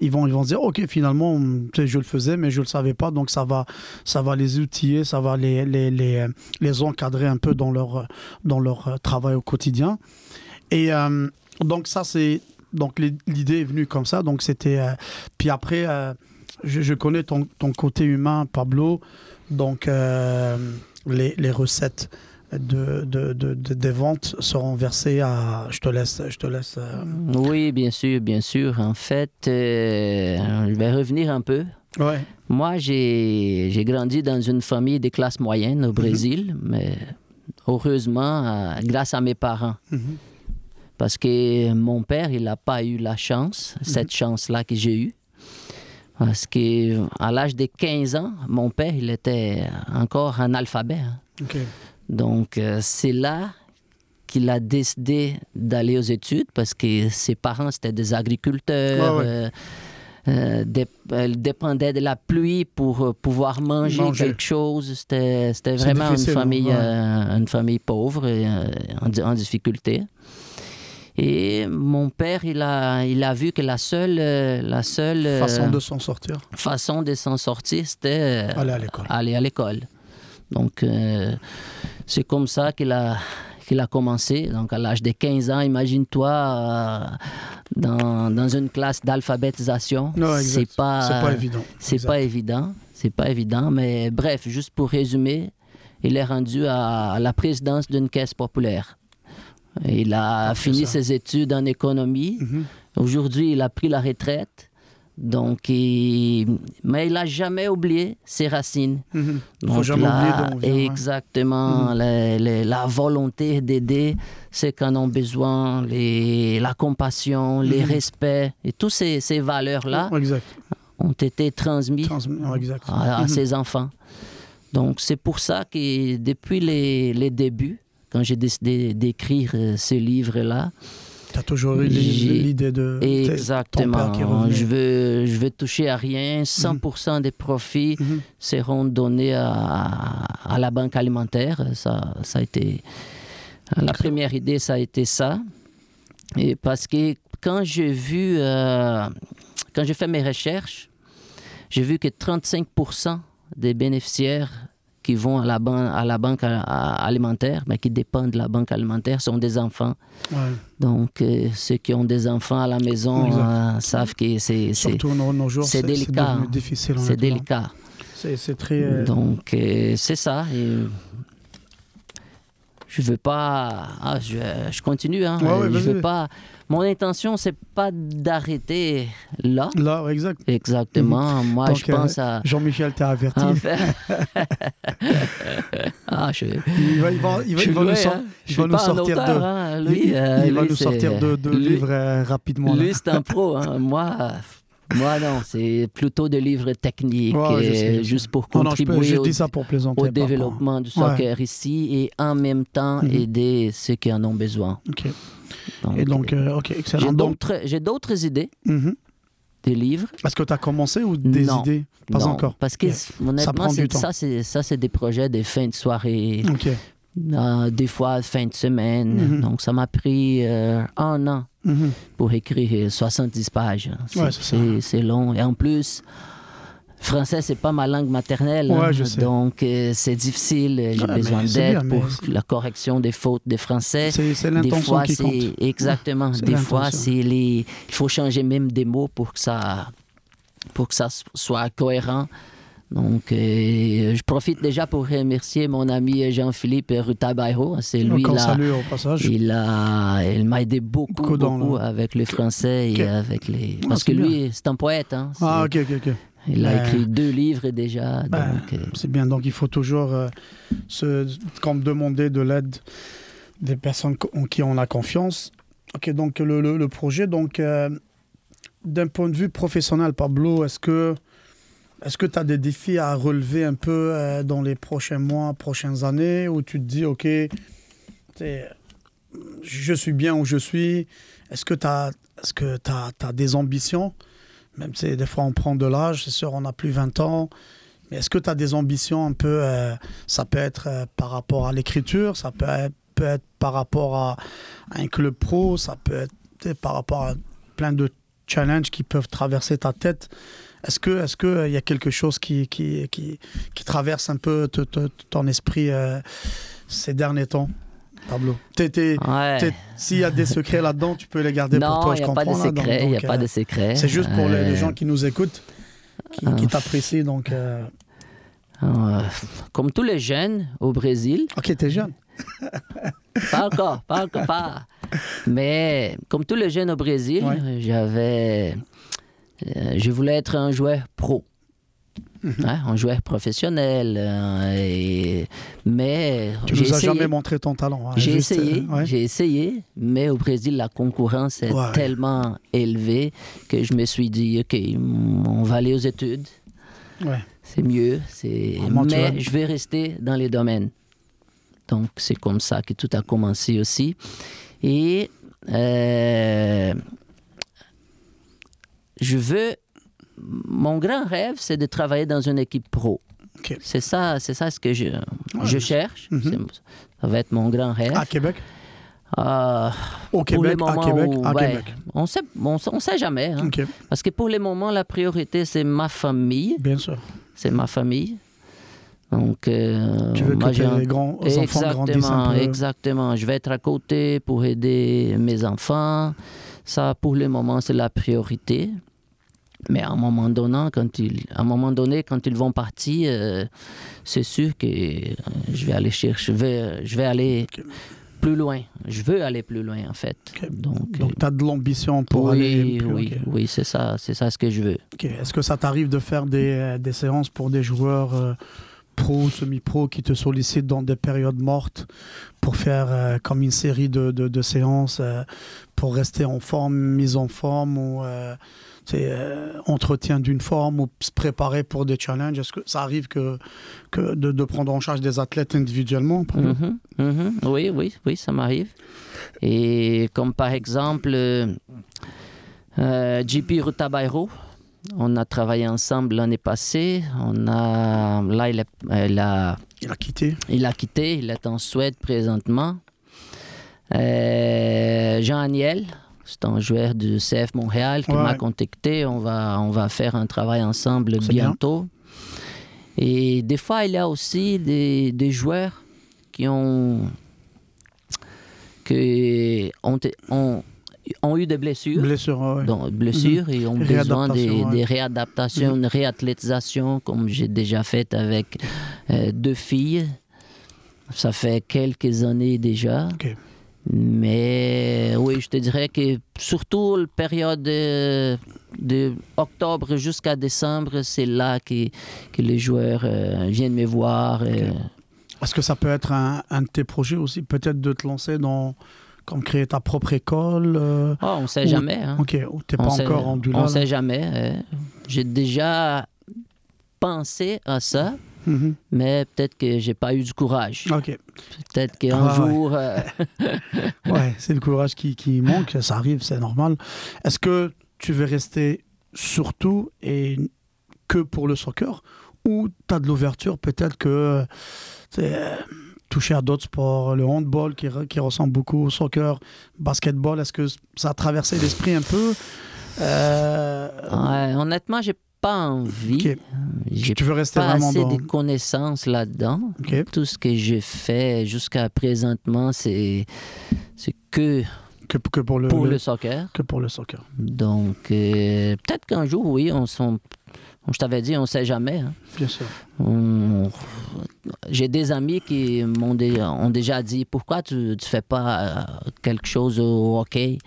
ils vont, ils vont dire, ok, finalement, hum, je le faisais, mais je le savais pas. Donc, ça va, ça va les outiller, ça va les, les, les, euh, les encadrer un peu dans leur, euh, dans leur euh, travail au quotidien. Et donc, ça, c'est. Donc, l'i- l'idée est venue comme ça. Donc, c'était. puis après, je, je connais ton, ton côté humain, Pablo. Donc, les, les recettes de, de, de- de- des ventes seront versées à. Je te laisse. Je te laisse euh, Oui, bien sûr, bien sûr. En fait, euh, je vais revenir un peu. Ouais. Moi, j'ai grandi dans une famille de classe moyenne Mhm. au Brésil, mais heureusement, euh, grâce à mes parents. Mhm. parce que mon père, il n'a pas eu la chance, cette chance-là que j'ai eue. Parce qu'à l'âge de 15 ans, mon père, il était encore un alphabet. Hein. Donc, euh, c'est là qu'il a décidé d'aller aux études parce que ses parents, c'était des agriculteurs. Ouais, ouais. euh, euh, dép- elle dépendait de la pluie pour pouvoir manger, Manger. quelque chose. C'était vraiment une difficile, famille, ouais. euh, une famille pauvre et euh, en, en difficulté. Et mon père, il a, il a vu que la seule, la seule Façon de s'en sortir. façon de s'en sortir, c'était Aller à l'école. Donc, c'est comme ça qu'il a, qu'il a commencé. Donc, à l'âge de 15 ans, imagine-toi euh, dans, dans une classe d'alphabétisation. Non, c'est pas, C'est pas évident. c'est pas évident. C'est pas évident. Mais bref, juste pour résumer, il est rendu à, la présidence d'une caisse populaire. Il a fini ses études en économie. Mhm. Aujourd'hui, il a pris la retraite. Donc, il- mais il n'a jamais oublié ses racines. Mhm. Faut Donc jamais là, oublier. Exactement. les- les- la volonté d'aider ceux qui en ont besoin, les, la compassion, les Mhm. respects, et toutes ces, ces valeurs-là ont été transmises Transmis- à, à Mhm. ses enfants. Donc, c'est pour ça que depuis les, les débuts, quand j'ai décidé d'écrire euh, ce livre-là, Tu as toujours eu l'idée de. exactement, ton père qui je veux, je veux toucher à rien, 100% des profits Mhm. seront donnés à, à la banque alimentaire. Ça, ça a été la première idée, ça a été ça. Et parce que quand j'ai vu, euh, quand j'ai fait mes recherches, j'ai vu que 35% des bénéficiaires qui vont à la, ban- à la banque alimentaire, mais qui dépendent de la banque alimentaire, sont des enfants. Ouais. Donc, euh, ceux qui ont des enfants à la maison euh, savent que c'est délicat, c'est délicat. C'est très. euh, Donc, c'est ça. Et je veux pas. Ah, je, je continue. Hein. Ouais, ouais, je veux pas. Mon intention, c'est pas d'arrêter là. Là, exact. Exactement. Moi, Donc, je pense à. Jean-Michel t'a averti. en [laughs] fait- ah, je, Il va, il va, il va, il va nous, loin, sor- hein. il va nous sortir auteur, de. hein. il- Lui, euh, il va lui, nous c'est- sortir de, de lui- livres euh, rapidement. Lui, c'est un pro. hein. Moi, moi, non. C'est plutôt des livres techniques, Ouais, euh, sais, juste pour Non, non, je, peux- contribuer au, pour développement du Ouais. soccer ici et en même temps Mhm. aider ceux qui en ont besoin. Ok. Et donc, euh, euh, ok, j'ai excellent. D'autres, j'ai d'autres idées mhm. des livres. Est-ce que tu as commencé ou des Non. idées? Pas encore. Parce que honnêtement, ça, c'est, des projets de fin de soirée, euh, des fois fin de semaine. Mhm. Donc, ça m'a pris euh, un an Mhm. pour écrire 70 pages. C'est, Ouais, c'est long. Et en plus, français, c'est pas ma langue maternelle. Ouais, hein. je sais. Donc, euh, c'est difficile. J'ai Ouais, besoin d'aide pour la correction des fautes des français. C'est l'intention qui compte. exactement. Des fois, c'est les. Il faut changer même des mots pour que ça, pour que ça soit cohérent. Donc, euh, je profite déjà pour remercier mon ami Jean-Philippe Rutabairo. C'est lui là. salut au passage. Il a, il m'a aidé beaucoup, Beaucoup avec le français et avec les. Ah, Parce que lui, c'est un poète. Hein. Ah, ok, ok, ok. Il a Ben- écrit deux livres déjà. Ben, donc, euh, C'est bien, donc il faut toujours euh, se, comme demander de l'aide des personnes en qui on a confiance. Ok, donc le, le- le projet, donc euh, d'un point de vue professionnel, Pablo, est-ce que est-ce que tu as des défis à relever un peu euh, dans les prochains mois, prochaines années, où tu te dis, ok, je suis bien où je suis, est-ce que tu as, t'as, t'as des ambitions? Même si des fois on prend de l'âge, c'est sûr, on n'a plus 20 ans, mais est-ce que tu as des ambitions un peu euh, Ça peut être euh, par rapport à l'écriture, ça peut être, par rapport à, à un club pro, ça peut être par rapport à plein de challenges qui peuvent traverser ta tête? Est-ce que est-ce que euh, il y a quelque chose qui qui, qui, qui traverse un peu te- te- ton esprit euh, ces derniers temps, Pablo? Ouais. S'il y a des secrets là-dedans, tu peux les garder pour Non, toi. il je n'y a pas de. Il n'y a pas euh, de secret. C'est juste pour les, les Euh, gens qui nous écoutent, qui, qui euh, t'apprécient. Donc, euh, euh, comme tous les jeunes au Brésil, ok, t'es jeune. [laughs] Pas encore, pas encore, pas. Mais comme tous les jeunes au Brésil, Ouais. j'avais. Euh, je voulais être un joueur pro. hein, un joueur professionnel. euh, et- mais Tu nous as essayé. jamais montré ton talent. hein, J'ai essayé, euh, ouais. j'ai essayé, mais au Brésil, la concurrence est Ouais. tellement élevée que je me suis dit, OK, on va aller aux études, Ouais. c'est mieux, c'est... Mais je vais rester dans les domaines. Donc, c'est comme ça que tout a commencé aussi. Et euh, je veux... Mon grand rêve, c'est de travailler dans une équipe pro. C'est ça, c'est ça ce que je, je cherche. Mhm. Ça va être mon grand rêve. À Québec? Ah, Au Québec, à Québec, où- à ouais, Québec. On sait, on, sait- on sait jamais. hein. Parce que pour le moment, la priorité, c'est ma famille. bien sûr. C'est ma famille. Donc, euh, Tu veux moi, que tes grands enfants grandissent Exactement, un peu. exactement. Je vais être à côté pour aider mes enfants. Ça, pour le moment, c'est la priorité. Mais à un moment donné, quand ils, à un moment donné, quand ils vont partir, euh, c'est sûr que euh, je vais aller chercher, je vais, je vais aller plus loin. Je veux aller plus loin, en fait. Donc, Donc, tu as de l'ambition pour oui, aller plus oui, ok. oui, c'est ça, c'est ça ce que je veux. Est-ce que ça t'arrive de faire des, euh, des séances pour des joueurs euh, pro, semi-pro qui te sollicitent dans des périodes mortes pour faire euh, comme une série de, de- séances euh, pour rester en forme, mise en forme ou euh, entretien d'une forme ou se préparer pour des challenges Est-ce que ça arrive que, que de, prendre en charge des athlètes individuellement Mhm, mhm. Oui, oui, oui, ça m'arrive. Et comme par exemple, euh, JP Rutabairo, on a travaillé ensemble l'année passée. On a, là, il, est- il a, Il a quitté. il a quitté, il est en Suède présentement. Euh, Jean Aniel, c'est un joueur du CF Montréal qui Ouais. m'a contacté. On va, on va faire un travail ensemble bien. bientôt. Et des fois, il y a aussi des, des joueurs qui ont, qui ont, ont, ont eu des blessures. Blessure, ouais. Donc, blessures et ont besoin des, ouais. des réadaptations, une réathlétisation, comme j'ai déjà fait avec euh, deux filles. Ça fait quelques années déjà. Mais oui, je te dirais que surtout la période de, de octobre jusqu'à décembre, c'est là que, que les joueurs euh, viennent me voir. euh. Est-ce que ça peut être un, un de tes projets aussi, peut-être de te lancer dans, comme créer ta propre école euh, Ah, on ne sait Ou- jamais. hein. Ok, ou t'es pas sait, encore rendu là. On là. sait jamais. euh. J'ai déjà pensé à ça, Mhm. mais peut-être que j'ai pas eu du courage. Ok, Peut-être qu'un Ah, ouais. jour. euh, [laughs] ouais, c'est le courage qui, qui manque, ça arrive, c'est normal. Est-ce que tu veux rester surtout et que pour le soccer ou tu as de l'ouverture peut-être que toucher à d'autres sports, le handball qui, re- qui ressemble beaucoup au soccer, basketball, est-ce que ça a traversé l'esprit un peu? Euh, ouais, honnêtement, j'ai pas envie. Ok. J'ai Tu veux rester pas vraiment assez dans... de connaissances là-dedans. Tout ce que j'ai fait jusqu'à présentement, c'est c'est que Que, que pour le, pour le- le soccer. que pour le soccer. Donc, euh, peut-être qu'un jour, oui, on s'en- je t'avais dit, on ne sait jamais. hein. Bien sûr. On- J'ai des amis qui m'ont dé- ont déjà dit pourquoi tu ne fais pas euh, quelque chose au hockey?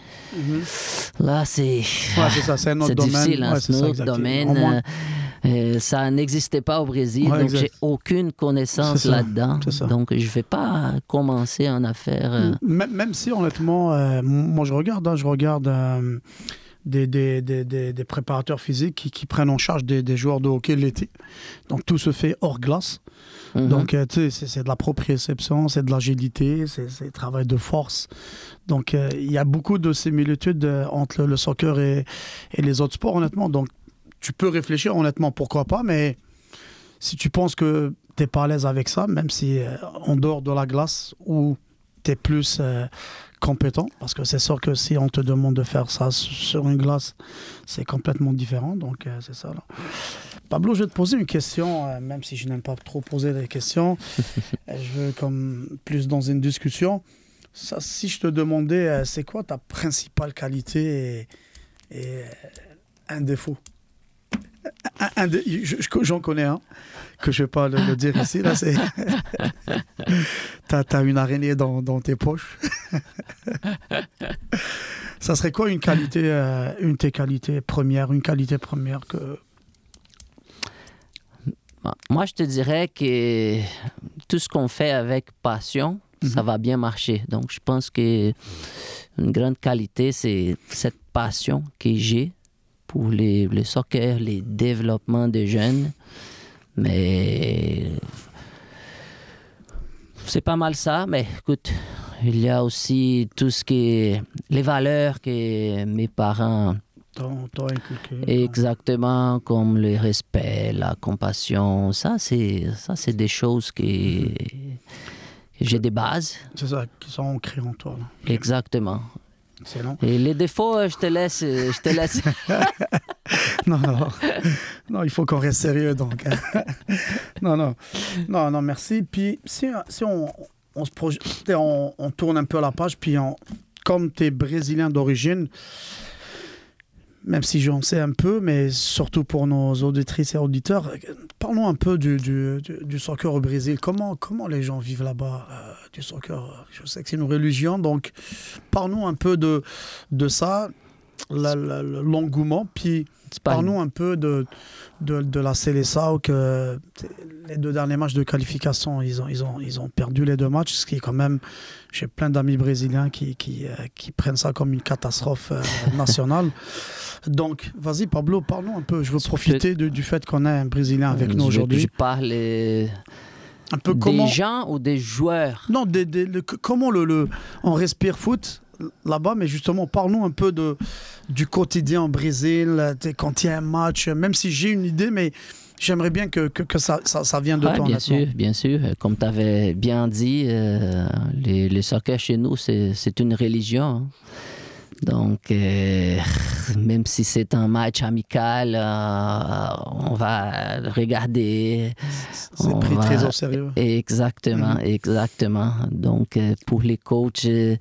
Là, c'est Ouais, c'est ça, c'est un autre c'est domaine. difficile, hein, Ouais, c'est c'est domaine. Moins, euh, euh, ça n'existait pas au Brésil, Ouais, donc exact. j'ai aucune connaissance là-dedans. Donc je ne vais pas commencer en affaire. euh, Même, même si, honnêtement, euh, moi je regarde, hein, je regarde des, des, des, des- préparateurs physiques qui, qui prennent en charge des, joueurs de hockey l'été. Donc tout se fait hors glace. mhm. Donc euh, tu sais, c'est de la proprioception, c'est de l'agilité, c'est travail de force. Donc euh, il y a beaucoup de similitudes euh, entre le, le soccer et, et les autres sports, honnêtement. Donc tu peux réfléchir, honnêtement, pourquoi pas, mais si tu penses que tu n'es pas à l'aise avec ça, même si euh, en dehors de la glace ou tu es plus euh, compétent, parce que c'est sûr que si on te demande de faire ça sur une glace, c'est complètement différent. Donc euh, c'est ça. Là. Pablo, je vais te poser une question, euh, même si je n'aime pas trop poser des questions. [laughs] Euh, je veux comme plus dans une discussion. Ça, si je te demandais, euh, c'est quoi ta principale qualité et, et, un défaut? Un- un je- J'en connais un, que je ne vais pas le, le dire [laughs] ici. Là, c'est... [laughs] t'as, t'as une araignée dans, dans tes poches. [laughs] Ça serait quoi une qualité, euh, une de tes qualités premières, une qualité première que... Moi, je te dirais que tout ce qu'on fait avec passion, ça va bien marcher. Donc, je pense que une grande qualité, c'est cette passion que j'ai pour les, le soccer, les développements des jeunes. Mais c'est pas mal ça, mais écoute, il y a aussi tout ce qui est les valeurs que mes parents inculqué. exactement comme le respect, la compassion, ça c'est ça c'est des choses que, que j'ai des bases C'est ça, qui sont ancrés en toi. là. exactement. Excellent. Et les défauts, euh, je te laisse euh, je te laisse [laughs] Non, non. Non, il faut qu'on reste sérieux, donc. hein. [laughs] non, non. Non, non, merci. Puis, si, si on, on se projette, on, on tourne un peu la page, puis on, comme tu es brésilien d'origine, même si j'en sais un peu, mais surtout pour nos auditrices et auditeurs, parlons un peu du, du, du- soccer au Brésil. Comment, comment les gens vivent là-bas euh, du soccer? Je sais que c'est une religion, donc parlons un peu de, de ça, l'engouement, puis Parlons un peu de, de, de la Seleção, que les deux derniers matchs de qualification, ils ont, ils, ont, ils ont perdu les deux matchs, ce qui est quand même, j'ai plein d'amis brésiliens qui, qui, euh, qui prennent ça comme une catastrophe euh, nationale. [laughs] Donc, vas-y Pablo, parlons un peu. Je veux profiter de- du fait qu'on a un Brésilien avec nous je, je aujourd'hui. parle Un peu comment... des gens ou des joueurs Non, des- des- le- comment le, le- on respire foot là-bas, mais justement, parlons un peu de, du quotidien au Brésil, quand il y a un match, même si j'ai une idée, mais j'aimerais bien que, que, que ça, ça, ça vienne de Ouais, toi. bien sûr, bien sûr. Comme tu avais bien dit, euh, le soccer chez nous, c'est c'est une religion. hein. Donc, euh, même si c'est un match amical, euh, on va regarder. C'est pris va- très au sérieux. Exactement, Mhm. exactement. Donc, euh, pour les coachs, euh,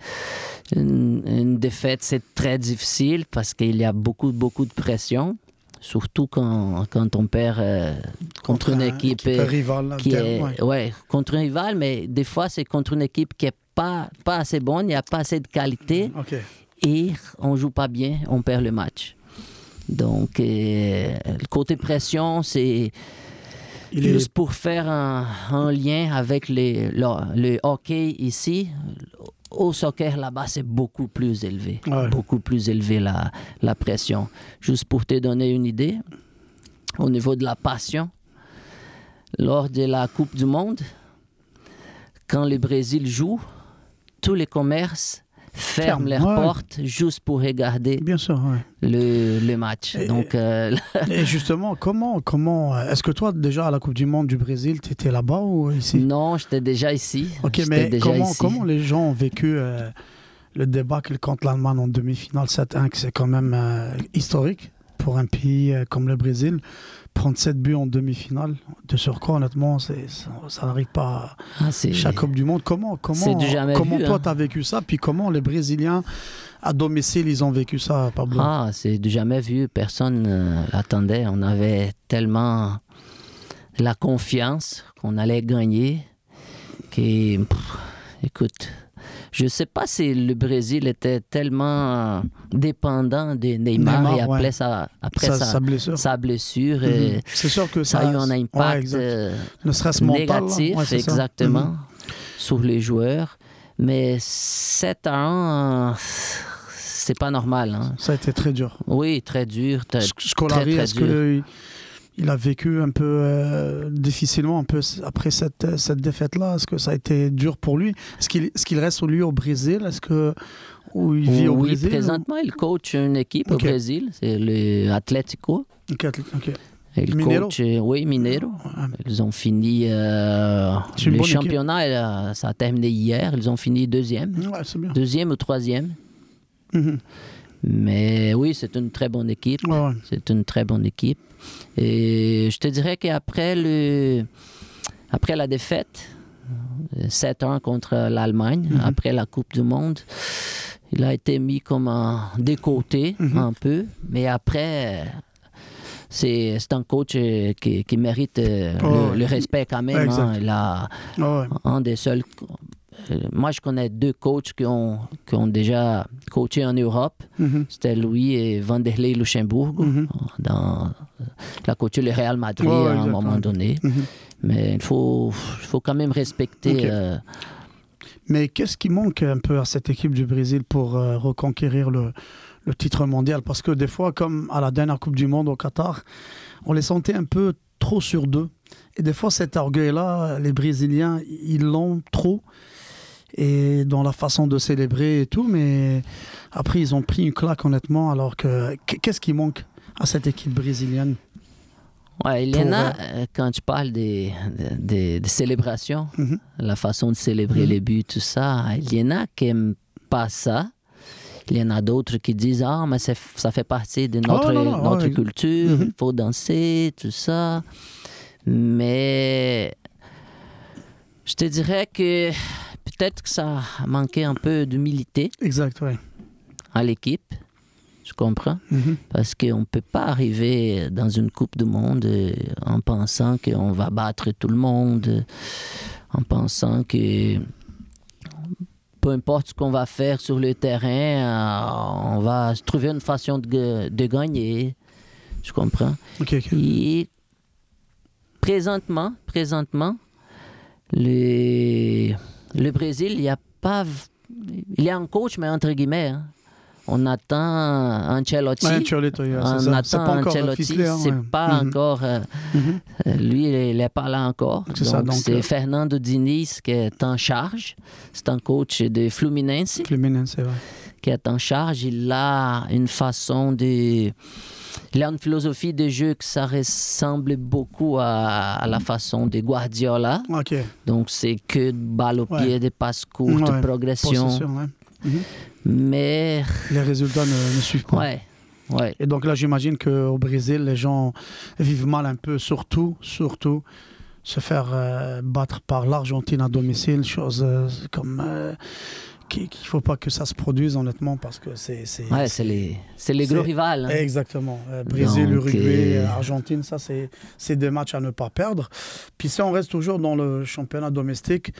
une, une défaite, c'est très difficile parce qu'il y a beaucoup, beaucoup de pression. Surtout quand, quand on perd euh, contre, une un- équipe, euh, rivale. qui est ouais. ouais, contre un rival, mais des fois c'est contre une équipe qui est pas pas assez bonne, il n'y a pas assez de qualité Ok. Et on joue pas bien, on perd le match. Donc euh, le côté pression, c'est est juste pour faire un, un lien avec les, le, le hockey ici. Au soccer là-bas, c'est beaucoup plus élevé. Ouais. Beaucoup plus élevé la, la pression. Juste pour te donner une idée, au niveau de la passion, lors de la Coupe du Monde, quand le Brésil joue, tous les commerces ferment Ferme, leurs ouais. portes juste pour regarder bien sûr. ouais. le, le match. Et- Donc, euh, [laughs] Et justement, comment, comment, est-ce que toi déjà à la Coupe du Monde du Brésil, tu étais là-bas ou ici? Non, j'étais déjà ici. Ok, mais déjà comment, ici. comment les gens ont vécu euh, le débâcle contre l'Allemagne en demi-finale 7-1, que c'est quand même euh, historique? Pour un pays euh, comme le Brésil. Prendre 7 buts en demi-finale, de surcroît, honnêtement, ça, ça n'arrive pas Ah, à c'est- chaque Coupe du Monde. Comment, comment, comment vu, toi, hein. tu as vécu ça? Puis comment les Brésiliens à domicile, ils ont vécu ça, Pablo? Ah, c'est du jamais vu. Personne ne l'attendait. On avait tellement la confiance qu'on allait gagner pff, écoute, je sais pas si le Brésil était tellement dépendant de Neymar, Neymar, et après, ouais. sa, après sa, sa, sa blessure. sa blessure. et Mhm. C'est sûr que ça ça, a eu un ouais, impact exact. euh, ne serait-ce mental. négatif, Ouais, exactement, Mhm. sur les joueurs. Mais 7 ans, euh, c'est pas normal. hein. Ça a été très dur. Oui, très dur. très- Sc- Scolari, très, très est-ce il a vécu un peu euh, difficilement un peu après cette, cette défaite-là Est-ce que ça a été dur pour lui? Est-ce qu'il est qu'il reste lui au Brésil? Est-ce que où il vit au oui, Brésil ou- présentement, il coach une équipe au Brésil, c'est le Atlético. Il coach, euh, oui, Mineiro. Ouais. Ils ont fini euh, le championnat, euh, ça a terminé hier. Ils ont fini deuxième, Ouais, c'est bien. deuxième ou troisième. Mhm. Mais oui, c'est une très bonne équipe. Ouais, ouais. C'est une très bonne équipe. Et je te dirais qu'après le, après la défaite, euh, 7-1 contre l'Allemagne, Mhm. après la Coupe du Monde, il a été mis comme un décoté Mhm. un peu. Mais après, c'est un coach euh, qui, qui mérite euh, Oh, le, respect quand même. Hein. Il a ouais. un des seuls. Euh, Moi, je connais deux coachs qui ont, qui ont déjà coaché en Europe. Mhm. C'était Louis et Vanderlei Luxembourg Mhm. dans il a coaché le Real Madrid à un moment donné. Mhm. Mais il faut, faut quand même respecter. Euh, Mais qu'est-ce qui manque un peu à cette équipe du Brésil pour euh, reconquérir le, le titre mondial? Parce que des fois, comme à la dernière Coupe du Monde au Qatar, on les sentait un peu trop sur deux. Et des fois, cet orgueil-là, les Brésiliens, ils l'ont trop. Et dans la façon de célébrer et tout, mais après, ils ont pris une claque, honnêtement. Alors que qu'est-ce qui manque à cette équipe brésilienne? Ouais, il y Pour, en a, euh, euh, quand tu parles des, des, des célébrations, Mhm. la façon de célébrer Mhm. les buts, tout ça, il y en a qui n'aiment pas ça. Il y en a d'autres qui disent Ah, mais ça fait partie de notre, Oh, non, non, notre ouais. culture, Mhm. il faut danser, tout ça. Mais je te dirais que peut-être que ça a manqué un peu d'humilité Exact, oui. à l'équipe. Tu comprends? Mhm. Parce qu'on ne peut pas arriver dans une Coupe du Monde euh, en pensant qu'on va battre tout le monde, en pensant que peu importe ce qu'on va faire sur le terrain, euh, on va trouver une façon de, ga- de gagner. Tu comprends? Et présentement, présentement, le, le Brésil, il y a pas. Il y a un coach, mais entre guillemets. hein. On attend Ancelotti. Ouais, Ancelotti, ouais, on attend pas encore Ancelotti. c'est pas encore. lui, il n'est pas là encore. C'est euh, Fernando Diniz qui est en charge. C'est un coach de Fluminense Fluminense, qui est en charge. Il a une façon de. Il a une philosophie de jeu que ça ressemble beaucoup à, à la façon de Guardiola. Donc, c'est que de balles au Ouais. pied, des passes courtes, Ouais, progression. Mhm. Mais, Les résultats ne, ne suivent pas. Et donc là, j'imagine qu'au Brésil, les gens vivent mal un peu, surtout, surtout, se faire euh, battre par l'Argentine à domicile, chose euh, comme euh, qu'il ne faut pas que ça se produise, honnêtement, parce que c'est... c'est- Ouais, c'est les, les gros rivales. hein. Exactement. Euh, Brésil, Donc, Uruguay, euh, Argentine, ça, c'est c'est des matchs à ne pas perdre. Puis si on reste toujours dans le championnat domestique,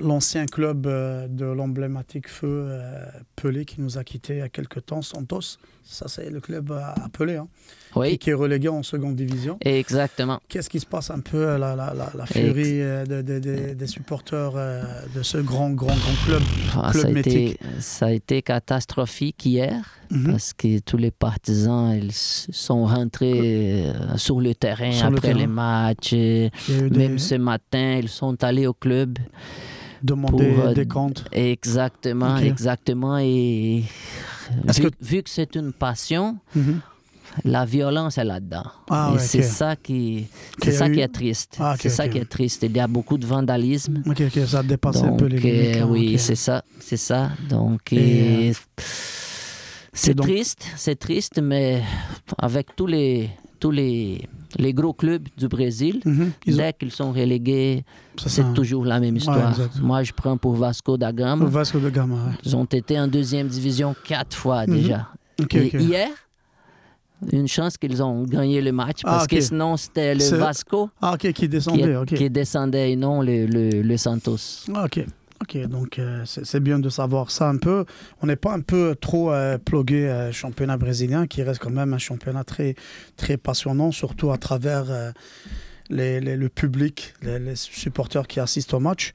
l'ancien club euh, de l'emblématique feu euh, Pelé qui nous a quittés il y a quelques temps, Santos, ça c'est le club à à Pelé, hein, qui, Oui, qui est relégué en seconde division. exactement. Qu'est-ce qui se passe un peu, euh, la, la, la, la furie euh, de- de- de- des supporters euh, de ce grand, grand, grand club Ah, Club ça, a été, mythique? ça a été catastrophique hier Mhm. parce que tous les partisans ils sont rentrés euh, sur le terrain Sur le après terrain. les matchs. Même des ce matin, ils sont allés au club. Demander pour, euh, des comptes. Exactement, Ok. Est-ce exactement. Et vu, que- vu que c'est une passion, Mhm. la violence est là-dedans. Ah et ouais, c'est ok. ça qui, c'est a ça eu- qui est triste. Ah, ok, c'est ça qui est triste. Il y a beaucoup de vandalisme. Ok, ça a dépassé un Donc, peu les limites. euh, là, oui, c'est ça, c'est ça. Donc, Et, et c'est donc- triste, c'est triste, mais avec tous les tous les, les gros clubs du Brésil, Mhm. Ils ont- dès qu'ils sont relégués, c'est toujours la même histoire. Moi, je prends pour Vasco da Gama. Vasco de Gama. ouais. Ils ont été en deuxième division quatre fois Mhm. déjà. Et hier, une chance qu'ils ont gagné le match parce Ah, ok. que sinon c'était le Vasco Ah, qui descendait. qui descendait et non le, le, le Santos. Ah, ok. Donc euh, c'est bien de savoir ça un peu. On n'est pas un peu trop euh, plugué euh, championnat brésilien, qui reste quand même un championnat très, très passionnant, surtout à travers euh, le public, les, supporters qui assistent au match.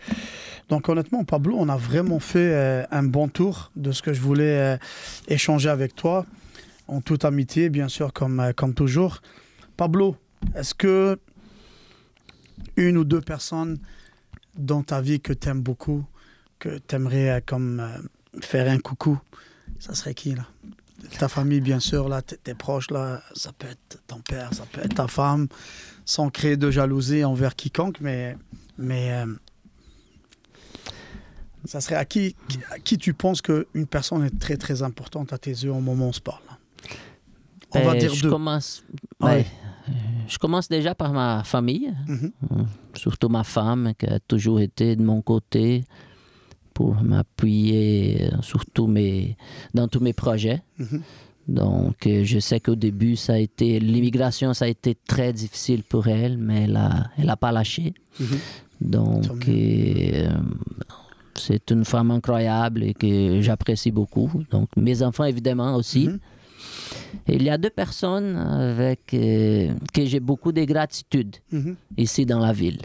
Donc honnêtement, Pablo, on a vraiment fait euh, un bon tour de ce que je voulais échanger avec toi, en toute amitié, bien sûr, comme, comme toujours. Pablo, est-ce que une ou deux personnes dans ta vie que tu aimes beaucoup, que tu aimerais comme euh, faire un coucou, ça serait qui là? Ta famille, bien sûr, là, tes proches, là, ça peut être ton père, ça peut être ta femme, sans créer de jalousie envers quiconque, mais, mais euh, ça serait à qui, à qui tu penses qu'une personne est très très importante à tes yeux au moment où on se parle? On va Ben, dire je deux. Commence, ouais, euh, je commence déjà par ma famille, Mhm. surtout ma femme qui a toujours été de mon côté pour m'appuyer euh, sur tous mes, dans tous mes projets. Mhm. Donc, euh, je sais qu'au début, ça a été l'immigration, ça a été très difficile pour elle, mais elle a, elle a pas lâché. Mhm. Donc, euh, c'est une femme incroyable et que j'apprécie beaucoup. Donc, mes enfants, évidemment, aussi. Mhm. Il y a deux personnes avec euh, que j'ai beaucoup de gratitude Mhm. ici dans la ville.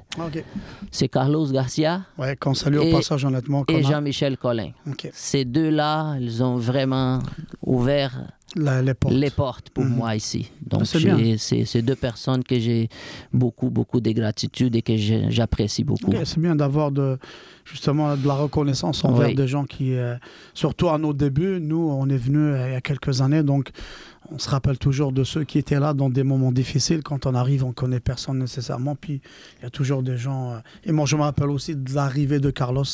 C'est Carlos Garcia Ouais, qu'on salue au Et- passage honnêtement. qu'on et a- Jean-Michel Collin. Ces deux-là, ils ont vraiment ouvert La- les portes. les portes pour Mhm. moi ici. Donc, C'est j'ai- bien. c'est deux personnes que j'ai beaucoup, beaucoup de gratitude et que j'apprécie beaucoup. C'est bien d'avoir de, justement de la reconnaissance envers Oui. des gens qui, euh, surtout à nos débuts, nous, on est venus euh, il y a quelques années, donc on se rappelle toujours de ceux qui étaient là dans des moments difficiles. Quand on arrive, on connaît personne nécessairement, puis il y a toujours des gens. euh, Et moi, je me rappelle aussi de l'arrivée de Carlos.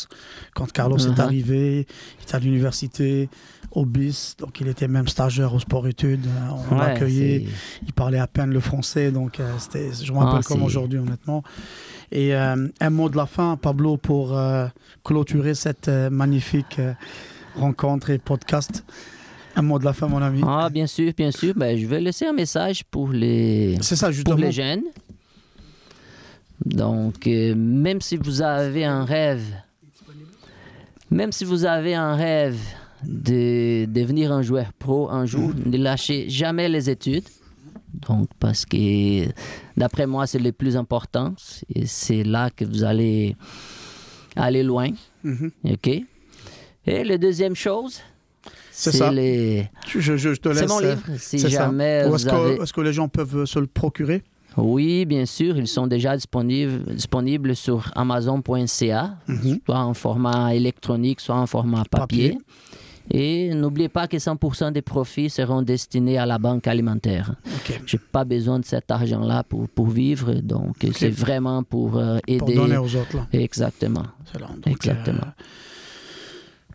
Quand Carlos est Mhm. arrivé, il était à l'université, au BIS, donc il était même stagiaire au sport-études. euh, On Ouais, l'accueillait. c'est- Il parlait à peine le français, donc euh, c'était, je me Ah, rappelle comme c'est- aujourd'hui, honnêtement. Et euh, un mot de la fin, Pablo, pour euh, clôturer cette magnifique rencontre et podcast. Un mot de la fin, mon ami. Ah, bien sûr, bien sûr. Ben, je vais laisser un message pour les, C'est ça, pour les jeunes. Donc, même si vous avez un rêve, même si vous avez un rêve de devenir un joueur pro un jour, Mm. ne lâchez jamais les études. Donc, parce que d'après moi, c'est le plus important. Et c'est là que vous allez aller loin. Mhm. OK? Et la deuxième chose, C'est ça. les... Je, je- je te laisse. C'est mon euh, livre. Si c'est ça. jamais est-ce, que, que les gens peuvent euh, se le procurer? Oui, bien sûr, ils sont déjà disponibles, disponibles sur amazon.ca, Mhm. soit en format électronique, soit en format papier. Papier. Et n'oubliez pas que 100% des profits seront destinés à la banque alimentaire. Ok. J'ai pas besoin de cet argent-là pour, pour vivre, donc c'est vraiment pour euh, Pour aider. donner aux autres. Là. Exactement. Donc, Exactement. euh,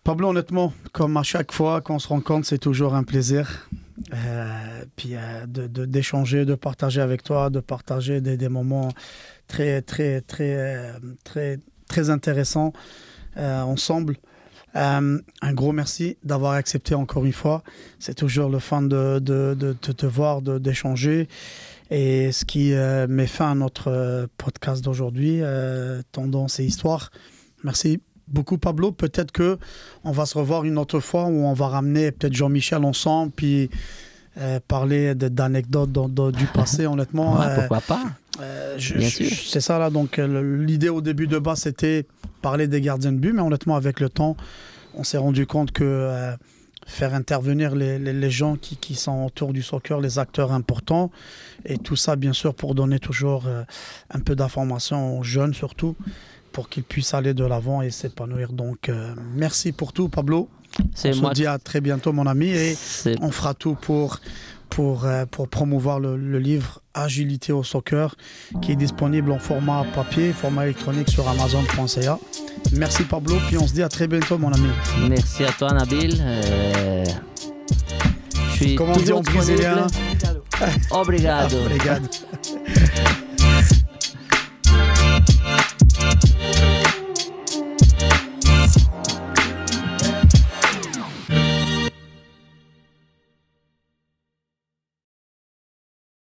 Pablo, honnêtement, comme à chaque fois qu'on se rencontre, c'est toujours un plaisir. Euh, puis euh, de- de- d'échanger, de, partager avec toi, de partager des, des moments très, très, très, euh, très, très intéressants euh, ensemble. Euh, un gros merci d'avoir accepté encore une fois. C'est toujours le fun de, de, de, de te voir, d'échanger. Et ce qui euh, met fin à notre euh, podcast d'aujourd'hui, euh, Tendance et Histoire. Merci beaucoup, Pablo. Peut-être que on va se revoir une autre fois où on va ramener peut-être Jean-Michel ensemble, puis euh, parler d'anecdotes du passé, honnêtement. Ouais, euh, pourquoi pas? Euh. C'est ça là. Donc euh, l'idée au début de base c'était parler des gardiens de but, mais honnêtement avec le temps, on s'est rendu compte que euh, faire intervenir les, les- les gens qui, qui sont autour du soccer, les acteurs importants, et tout ça bien sûr pour donner toujours euh, un peu d'informations aux jeunes surtout, pour qu'ils puissent aller de l'avant et s'épanouir. Donc merci pour tout, Pablo. C'est On se dit à très bientôt, mon ami, et on fera tout pour, pour, euh, pour promouvoir le, le livre Agilité au soccer qui est disponible en format papier, format électronique sur amazon.ca. Merci Pablo, puis on se dit à très bientôt mon ami. Merci à toi, Nabil. Euh, Je suis on dit en brésilien. Obrigado. [laughs] [laughs]